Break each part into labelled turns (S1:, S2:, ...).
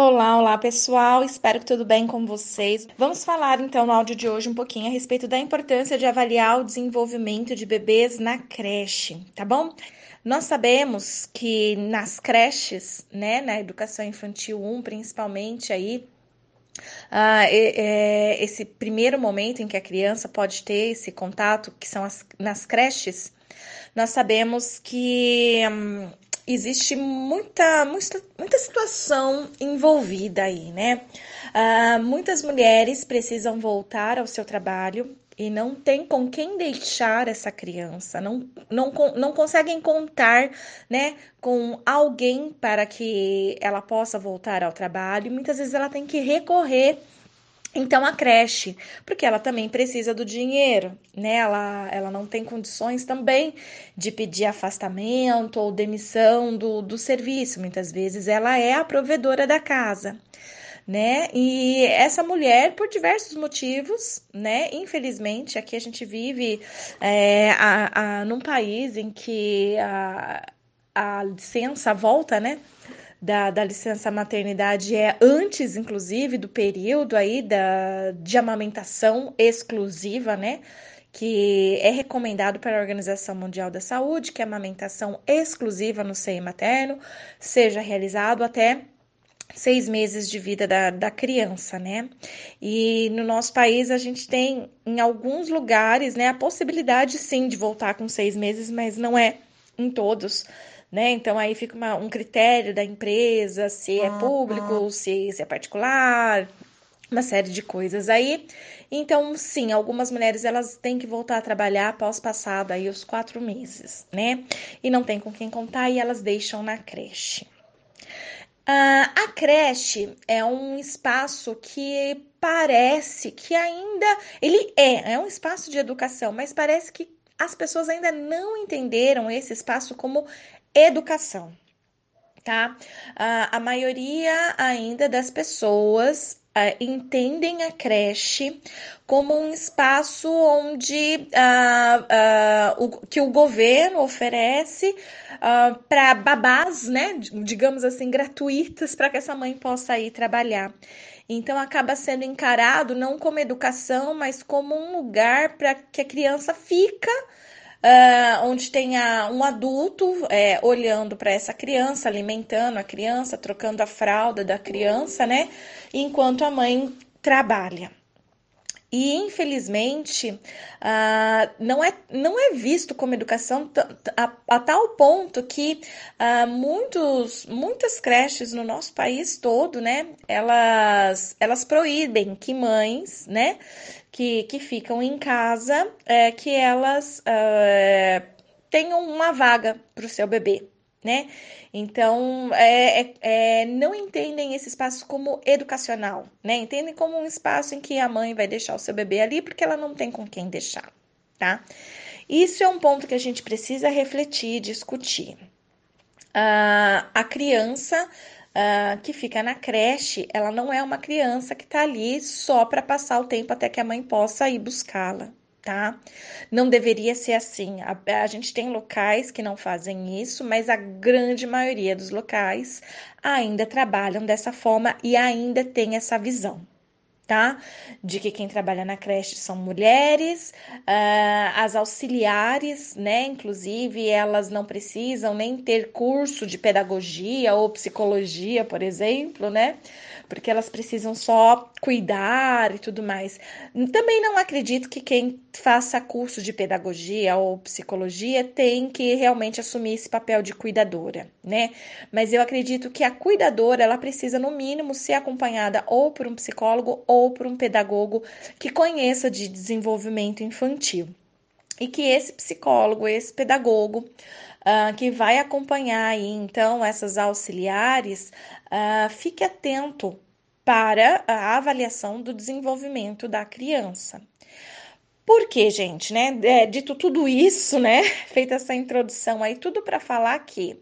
S1: Olá, olá pessoal, espero que tudo bem com vocês. Vamos falar então no áudio de hoje um pouquinho a respeito da importância de avaliar o desenvolvimento de bebês na creche, tá bom? Nós sabemos que nas creches, né, na educação infantil 1, principalmente aí, ah, é, esse primeiro momento em que a criança pode ter esse contato, que são as, nas creches, nós sabemos que hum, existe muita, muita, muita situação envolvida aí, né? Uh, muitas mulheres precisam voltar ao seu trabalho e não tem com quem deixar essa criança, não, não, não conseguem contar né, com alguém para que ela possa voltar ao trabalho. Muitas vezes ela tem que recorrer então a creche, porque ela também precisa do dinheiro, né? Ela, ela não tem condições também de pedir afastamento ou demissão do, do serviço. Muitas vezes ela é a provedora da casa, né? E essa mulher, por diversos motivos, né? Infelizmente, aqui a gente vive é, a, a, num país em que a, a licença volta, né? Da, da licença maternidade é antes, inclusive, do período aí da, de amamentação exclusiva, né? Que é recomendado pela Organização Mundial da Saúde que a amamentação exclusiva no seio materno seja realizado até seis meses de vida da, da criança, né? E no nosso país a gente tem, em alguns lugares, né, a possibilidade sim de voltar com seis meses, mas não é em todos né? Então aí fica uma, um critério da empresa, se é público, se, se é particular, uma série de coisas aí. Então, sim, algumas mulheres elas têm que voltar a trabalhar após passado aí os quatro meses, né? E não tem com quem contar e elas deixam na creche. Uh, a creche é um espaço que parece que ainda ele é, é um espaço de educação, mas parece que as pessoas ainda não entenderam esse espaço como educação, tá? Uh, a maioria ainda das pessoas uh, entendem a creche como um espaço onde uh, o, que o governo oferece para babás, né? Digamos assim, gratuitas para que essa mãe possa ir trabalhar. Então acaba sendo encarado não como educação, mas como um lugar para que a criança fica uh, onde tenha um adulto é, olhando para essa criança, alimentando a criança, trocando a fralda da criança, né? Enquanto a mãe trabalha. E infelizmente uh, não, é, não é visto como educação a, a tal ponto que uh, muitos, muitas creches no nosso país todo, né, elas, elas proíbem que mães, né, que, que ficam em casa, é, que elas é, tenham uma vaga para o seu bebê, né? Então, é, é, é, não entendem esse espaço como educacional, né? Entendem como um espaço em que a mãe vai deixar o seu bebê ali porque ela não tem com quem deixar, tá? Isso é um ponto que a gente precisa refletir, discutir. Uh, a criança uh, que fica na creche, ela não é uma criança que está ali só para passar o tempo até que a mãe possa ir buscá-la. Tá? Não deveria ser assim. A, a, gente tem locais que não fazem isso, mas a grande maioria dos locais ainda trabalham dessa forma e ainda tem essa visão tá? De que quem trabalha na creche são mulheres, uh, as auxiliares, né? Inclusive, elas não precisam nem ter curso de pedagogia ou psicologia, por exemplo, né? Porque elas precisam só cuidar e tudo mais. Também não acredito que quem faça curso de pedagogia ou psicologia tem que realmente assumir esse papel de cuidadora, né? Mas eu acredito que a cuidadora, ela precisa, no mínimo, ser acompanhada ou por um psicólogo ou ou por um pedagogo que conheça de desenvolvimento infantil. E que esse psicólogo, esse pedagogo, uh, que vai acompanhar aí, então essas auxiliares, uh, fique atento para a avaliação do desenvolvimento da criança. Por que, gente, né? É, dito tudo isso, né? Feita essa introdução aí, tudo para falar que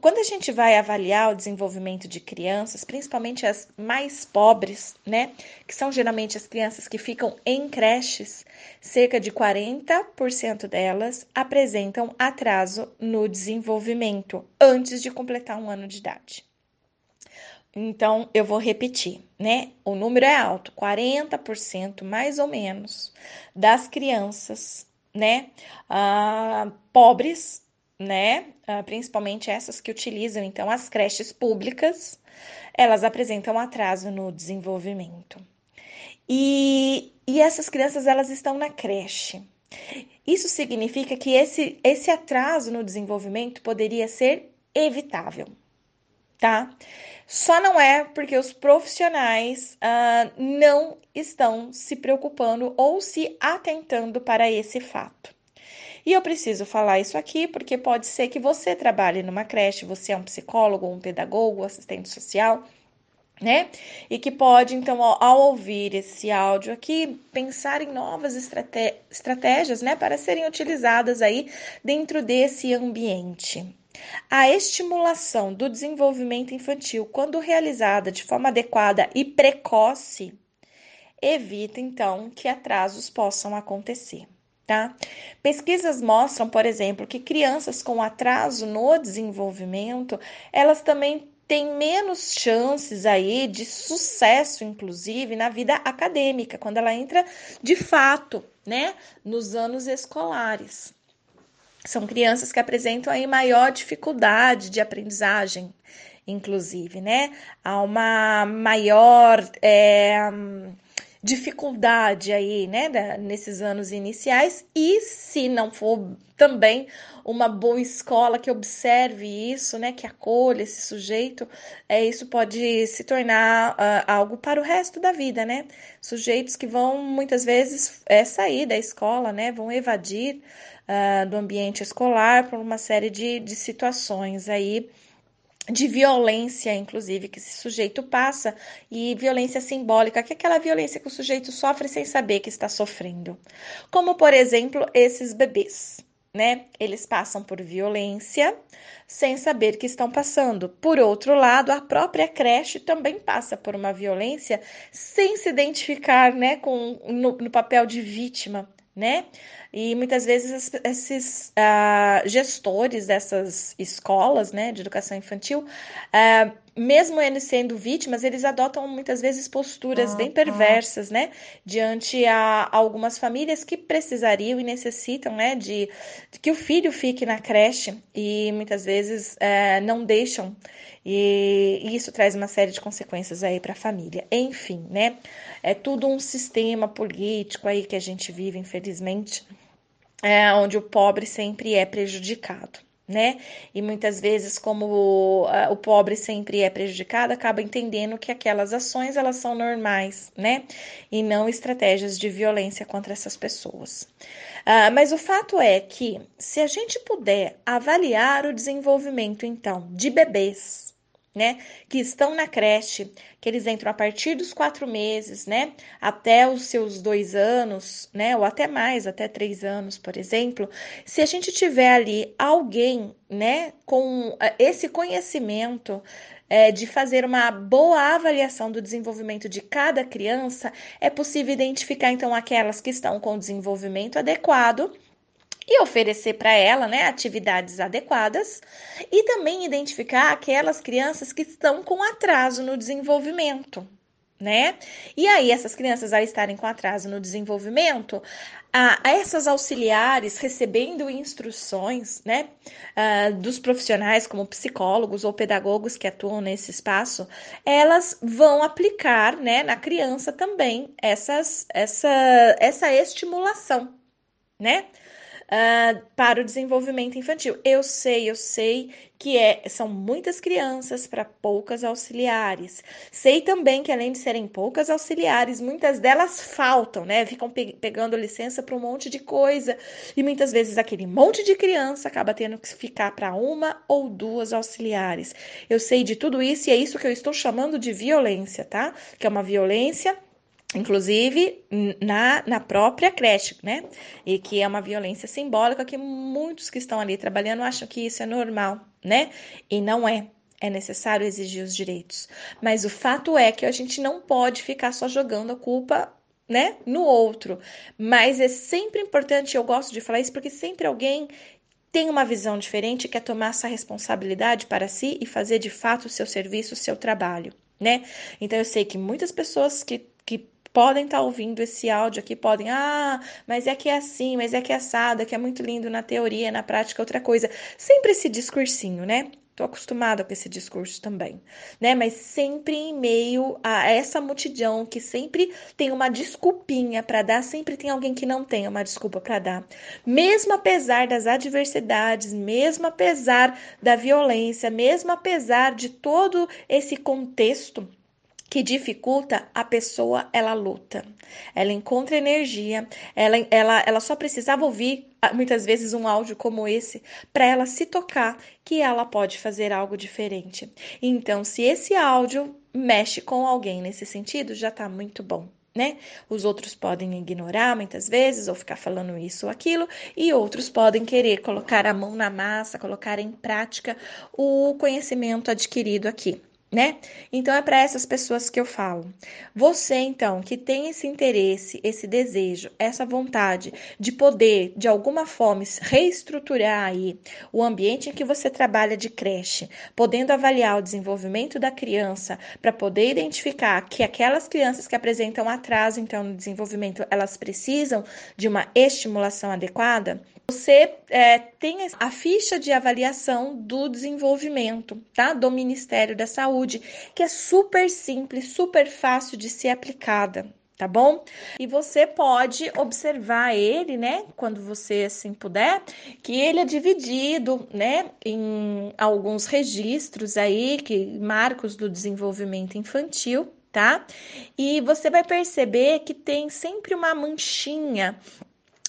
S1: quando a gente vai avaliar o desenvolvimento de crianças, principalmente as mais pobres, né, que são geralmente as crianças que ficam em creches, cerca de 40% delas apresentam atraso no desenvolvimento antes de completar um ano de idade. Então, eu vou repetir, né? O número é alto, 40% mais ou menos das crianças, né, uh, pobres, né, uh, principalmente essas que utilizam, então, as creches públicas, elas apresentam atraso no desenvolvimento. E, e essas crianças, elas estão na creche. Isso significa que esse, esse atraso no desenvolvimento poderia ser evitável, tá? Só não é porque os profissionais uh, não estão se preocupando ou se atentando para esse fato. E eu preciso falar isso aqui porque pode ser que você trabalhe numa creche, você é um psicólogo, um pedagogo, assistente social, né? E que pode, então, ao, ao ouvir esse áudio aqui, pensar em novas estrate estratégias, né, para serem utilizadas aí dentro desse ambiente. A estimulação do desenvolvimento infantil, quando realizada de forma adequada e precoce, evita então que atrasos possam acontecer. Tá? Pesquisas mostram, por exemplo, que crianças com atraso no desenvolvimento, elas também tem menos chances aí de sucesso, inclusive, na vida acadêmica, quando ela entra de fato, né, nos anos escolares. São crianças que apresentam aí maior dificuldade de aprendizagem, inclusive, né? Há uma maior é, dificuldade aí, né, nesses anos iniciais, e se não for também uma boa escola que observe isso, né, que acolha esse sujeito, é, isso pode se tornar uh, algo para o resto da vida, né? Sujeitos que vão muitas vezes é, sair da escola, né, vão evadir uh, do ambiente escolar por uma série de, de situações aí de violência, inclusive, que esse sujeito passa, e violência simbólica, que é aquela violência que o sujeito sofre sem saber que está sofrendo. Como, por exemplo, esses bebês, né? Eles passam por violência sem saber que estão passando. Por outro lado, a própria creche também passa por uma violência sem se identificar, né, com, no, no papel de vítima né? E muitas vezes esses uh, gestores dessas escolas, né, de educação infantil, uh, mesmo eles sendo vítimas, eles adotam muitas vezes posturas ah, bem perversas, né, diante a, a, algumas famílias que precisariam e necessitam, né, de, de, que o filho fique na creche e muitas vezes uh, não deixam e, e isso traz uma série de consequências aí para a família. Enfim, né? É tudo um sistema político aí que a gente vive, infelizmente, é, onde o pobre sempre é prejudicado. Né? E muitas vezes, como o, pobre sempre é prejudicado, acaba entendendo que aquelas ações elas são normais, né? E não estratégias de violência contra essas pessoas. Uh, mas o fato é que, se a gente puder avaliar o desenvolvimento, então, de bebês né, que estão na creche, que eles entram a partir dos quatro meses, né, até os seus dois anos, né, ou até mais, até três anos, por exemplo, se a gente tiver ali alguém, né, com eh, esse conhecimento é, de fazer uma boa avaliação do desenvolvimento de cada criança, é possível identificar então aquelas que estão com desenvolvimento adequado e oferecer para ela né, atividades adequadas e também identificar aquelas crianças que estão com atraso no desenvolvimento. Né? E aí, essas crianças, ao estarem com atraso no desenvolvimento, a, essas auxiliares recebendo instruções né, uh, dos profissionais, como psicólogos ou pedagogos que atuam nesse espaço, elas vão aplicar né, na criança também essas, essa, essa estimulação. Né? Uh, para o desenvolvimento infantil. Eu sei, eu sei que é, são muitas crianças para poucas auxiliares. Sei também que, além de serem poucas auxiliares, muitas delas faltam, né? Ficam pe pegando licença para um monte de coisa. E muitas vezes aquele monte de criança acaba tendo que ficar para uma ou duas auxiliares. Eu sei de tudo isso e é isso que eu estou chamando de violência, tá? Que é uma violência inclusive na, na própria creche, né? E que é uma violência simbólica que muitos que estão ali trabalhando acham que isso é normal, né? E não é. É necessário exigir os direitos. Mas o fato é que a gente não pode ficar só jogando a culpa né, no outro. Mas é sempre importante, eu gosto de falar isso porque sempre alguém tem uma visão diferente, quer tomar essa responsabilidade para si e fazer de fato o seu serviço, o seu trabalho, né? Então eu sei que muitas pessoas que, que podem estar tá ouvindo esse áudio aqui, podem, ah, mas é que é assim, mas é que é assado, é que é muito lindo na teoria, na prática outra coisa. Sempre esse discursinho, né? Tô acostumada com esse discurso também, né? Mas sempre em meio a essa multidão que sempre tem uma desculpinha para dar, sempre tem alguém que não tem uma desculpa para dar. Mesmo apesar das adversidades, mesmo apesar da violência, mesmo apesar de todo esse contexto que dificulta, a pessoa ela luta, ela encontra energia, ela, ela, ela só precisava ouvir ah, muitas vezes um áudio como esse para ela se tocar que ela pode fazer algo diferente. Então, se esse áudio mexe com alguém nesse sentido, já está muito bom. Né? Os outros podem ignorar muitas vezes ou ficar falando isso ou aquilo, e outros podem querer colocar a mão na massa, colocar em prática o conhecimento adquirido aqui né? Então é para essas pessoas que eu falo. Você então que tem esse interesse, esse desejo, essa vontade de poder de alguma forma reestruturar aí o ambiente em que você trabalha de creche, podendo avaliar o desenvolvimento da criança para poder identificar que aquelas crianças que apresentam atraso então no desenvolvimento, elas precisam de uma estimulação adequada, você é, tem a ficha de avaliação do desenvolvimento, tá? Do Ministério da Saúde, que é super simples, super fácil de ser aplicada, tá bom? E você pode observar ele, né, quando você assim puder, que ele é dividido, né, em alguns registros aí, que marcos do desenvolvimento infantil, tá? E você vai perceber que tem sempre uma manchinha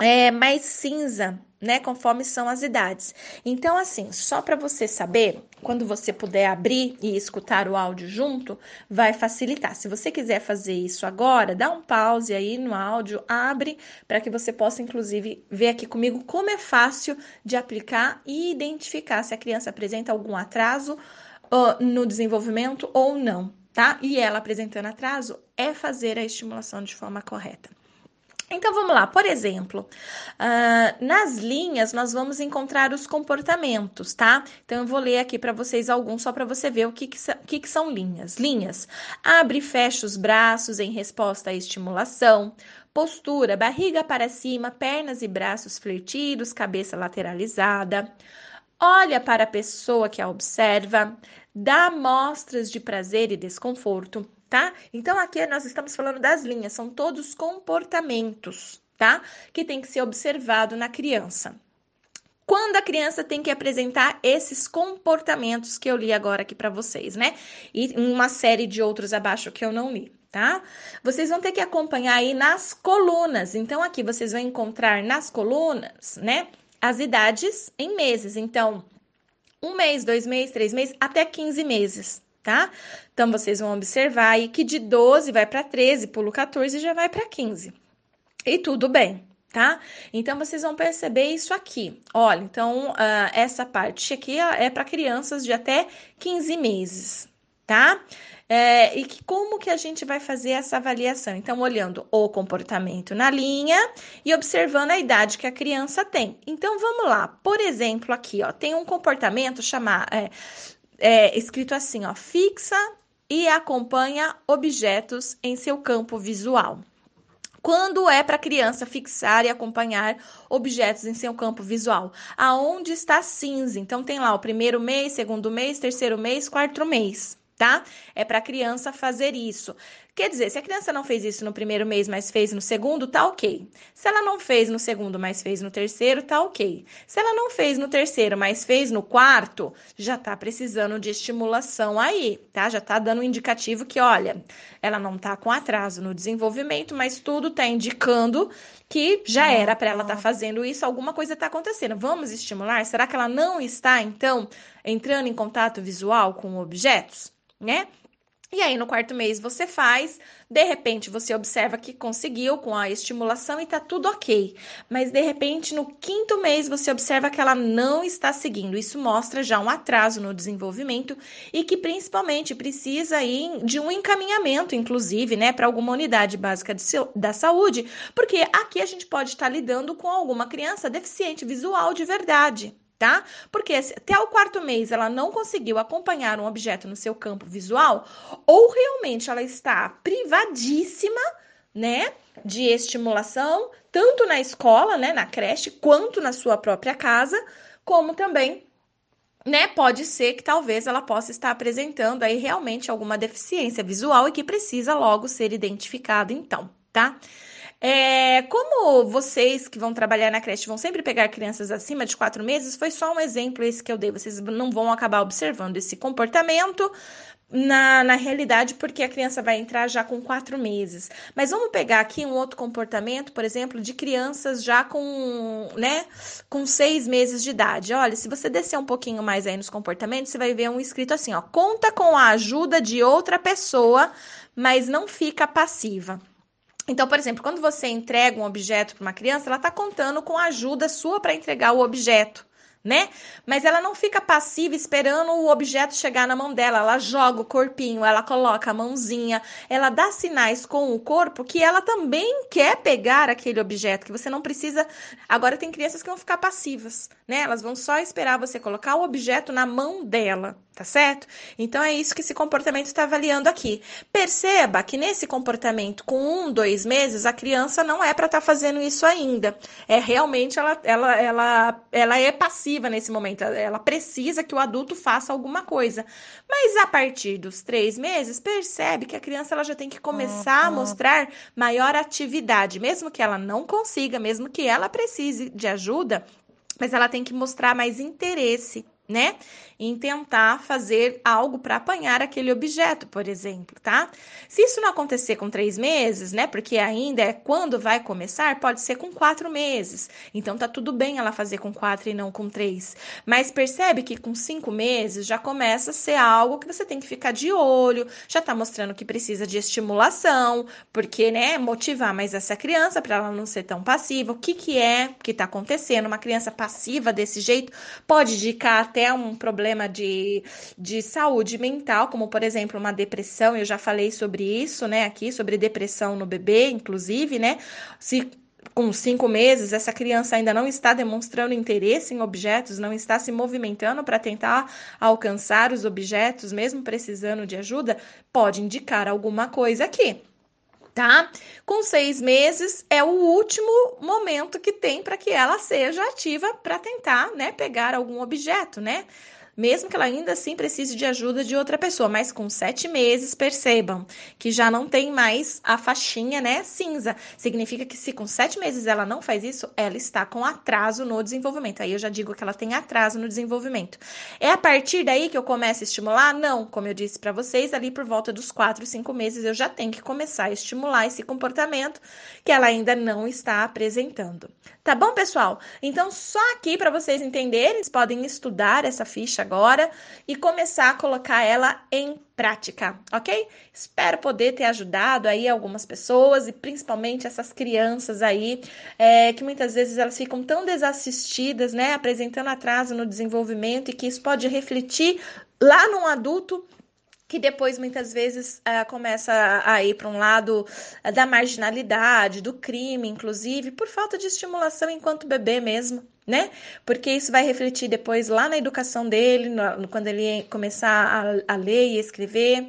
S1: é, mais cinza, né, conforme são as idades. Então, assim, só para você saber, quando você puder abrir e escutar o áudio junto, vai facilitar. Se você quiser fazer isso agora, dá um pause aí no áudio, abre para que você possa, inclusive, ver aqui comigo como é fácil de aplicar e identificar se a criança apresenta algum atraso uh, no desenvolvimento ou não, tá? E ela apresentando atraso é fazer a estimulação de forma correta. Então vamos lá, por exemplo, uh, nas linhas nós vamos encontrar os comportamentos, tá? Então eu vou ler aqui para vocês alguns só para você ver o que, que, que, que são linhas. Linhas: abre e fecha os braços em resposta à estimulação, postura, barriga para cima, pernas e braços flertidos, cabeça lateralizada. Olha para a pessoa que a observa, dá mostras de prazer e desconforto, tá? Então aqui nós estamos falando das linhas, são todos comportamentos, tá? Que tem que ser observado na criança. Quando a criança tem que apresentar esses comportamentos que eu li agora aqui para vocês, né? E uma série de outros abaixo que eu não li, tá? Vocês vão ter que acompanhar aí nas colunas. Então aqui vocês vão encontrar nas colunas, né? As idades em meses. Então, um mês, dois meses, três meses, até 15 meses, tá? Então, vocês vão observar aí que de 12 vai para 13, pulo 14 e já vai para 15. E tudo bem, tá? Então, vocês vão perceber isso aqui. Olha, então, uh, essa parte aqui é para crianças de até 15 meses, tá? É, e que, como que a gente vai fazer essa avaliação? Então, olhando o comportamento na linha e observando a idade que a criança tem. Então, vamos lá. Por exemplo, aqui, ó, tem um comportamento chamado, é, é, escrito assim, ó, fixa e acompanha objetos em seu campo visual. Quando é para a criança fixar e acompanhar objetos em seu campo visual? Aonde está cinza? Então tem lá o primeiro mês, segundo mês, terceiro mês, quarto mês tá? É para a criança fazer isso. Quer dizer, se a criança não fez isso no primeiro mês, mas fez no segundo, tá ok. Se ela não fez no segundo, mas fez no terceiro, tá ok. Se ela não fez no terceiro, mas fez no quarto, já tá precisando de estimulação aí, tá? Já tá dando um indicativo que, olha, ela não tá com atraso no desenvolvimento, mas tudo tá indicando que já era para ela estar tá fazendo isso, alguma coisa tá acontecendo. Vamos estimular? Será que ela não está, então, entrando em contato visual com objetos, né? E aí, no quarto mês, você faz, de repente, você observa que conseguiu com a estimulação e tá tudo ok. Mas, de repente, no quinto mês, você observa que ela não está seguindo. Isso mostra já um atraso no desenvolvimento e que, principalmente, precisa de um encaminhamento, inclusive, né, para alguma unidade básica de, da saúde, porque aqui a gente pode estar lidando com alguma criança deficiente visual de verdade tá? Porque até o quarto mês ela não conseguiu acompanhar um objeto no seu campo visual, ou realmente ela está privadíssima, né, de estimulação, tanto na escola, né, na creche, quanto na sua própria casa, como também né, pode ser que talvez ela possa estar apresentando aí realmente alguma deficiência visual e que precisa logo ser identificada, então, tá? É, como vocês que vão trabalhar na creche vão sempre pegar crianças acima de quatro meses, foi só um exemplo esse que eu dei. Vocês não vão acabar observando esse comportamento na, na realidade, porque a criança vai entrar já com quatro meses. Mas vamos pegar aqui um outro comportamento, por exemplo, de crianças já com, né, com seis meses de idade. Olha, se você descer um pouquinho mais aí nos comportamentos, você vai ver um escrito assim, ó, conta com a ajuda de outra pessoa, mas não fica passiva. Então, por exemplo, quando você entrega um objeto para uma criança, ela está contando com a ajuda sua para entregar o objeto né? Mas ela não fica passiva esperando o objeto chegar na mão dela. Ela joga o corpinho, ela coloca a mãozinha, ela dá sinais com o corpo que ela também quer pegar aquele objeto, que você não precisa. Agora tem crianças que vão ficar passivas, né? Elas vão só esperar você colocar o objeto na mão dela, tá certo? Então é isso que esse comportamento está avaliando aqui. Perceba que nesse comportamento com um, dois meses, a criança não é para estar tá fazendo isso ainda. É realmente ela, ela, ela, ela é passiva nesse momento, ela precisa que o adulto faça alguma coisa. Mas a partir dos três meses, percebe que a criança ela já tem que começar uhum. a mostrar maior atividade, mesmo que ela não consiga, mesmo que ela precise de ajuda, mas ela tem que mostrar mais interesse né? Em tentar fazer algo para apanhar aquele objeto, por exemplo, tá? Se isso não acontecer com três meses, né? Porque ainda é quando vai começar, pode ser com quatro meses. Então tá tudo bem ela fazer com quatro e não com três. Mas percebe que com cinco meses já começa a ser algo que você tem que ficar de olho, já tá mostrando que precisa de estimulação, porque, né? Motivar mais essa criança para ela não ser tão passiva. O que que é que tá acontecendo? Uma criança passiva desse jeito pode indicar até um problema de, de saúde mental, como por exemplo uma depressão, eu já falei sobre isso, né, aqui, sobre depressão no bebê, inclusive, né, se com cinco meses, essa criança ainda não está demonstrando interesse em objetos, não está se movimentando para tentar alcançar os objetos, mesmo precisando de ajuda, pode indicar alguma coisa aqui tá? Com seis meses é o último momento que tem para que ela seja ativa para tentar, né, pegar algum objeto, né? Mesmo que ela ainda assim precise de ajuda de outra pessoa. Mas com sete meses, percebam que já não tem mais a faixinha, né, cinza. Significa que se com sete meses ela não faz isso, ela está com atraso no desenvolvimento. Aí eu já digo que ela tem atraso no desenvolvimento. É a partir daí que eu começo a estimular? Não, como eu disse para vocês, ali por volta dos quatro, cinco meses eu já tenho que começar a estimular esse comportamento que ela ainda não está apresentando. Tá bom, pessoal? Então, só aqui para vocês entenderem, vocês podem estudar essa ficha agora e começar a colocar ela em prática, ok? Espero poder ter ajudado aí algumas pessoas e principalmente essas crianças aí é, que muitas vezes elas ficam tão desassistidas, né? Apresentando atraso no desenvolvimento e que isso pode refletir lá num adulto que depois muitas vezes uh, começa a ir para um lado uh, da marginalidade, do crime, inclusive, por falta de estimulação enquanto bebê mesmo, né? Porque isso vai refletir depois lá na educação dele, no, quando ele começar a, a ler e escrever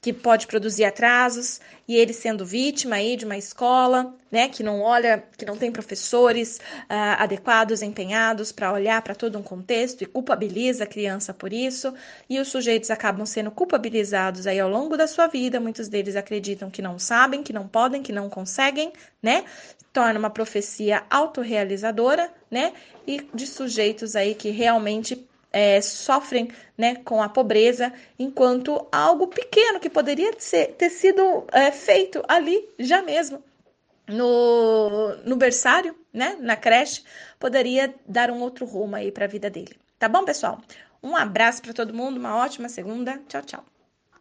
S1: que pode produzir atrasos, e ele sendo vítima aí de uma escola, né, que não olha, que não tem professores uh, adequados, empenhados para olhar para todo um contexto e culpabiliza a criança por isso, e os sujeitos acabam sendo culpabilizados aí ao longo da sua vida, muitos deles acreditam que não sabem, que não podem, que não conseguem, né, torna uma profecia autorrealizadora, né, e de sujeitos aí que realmente é, sofrem né, com a pobreza, enquanto algo pequeno que poderia ser, ter sido é, feito ali já mesmo no, no berçário, né, na creche, poderia dar um outro rumo aí para a vida dele. Tá bom, pessoal? Um abraço para todo mundo, uma ótima segunda. Tchau, tchau.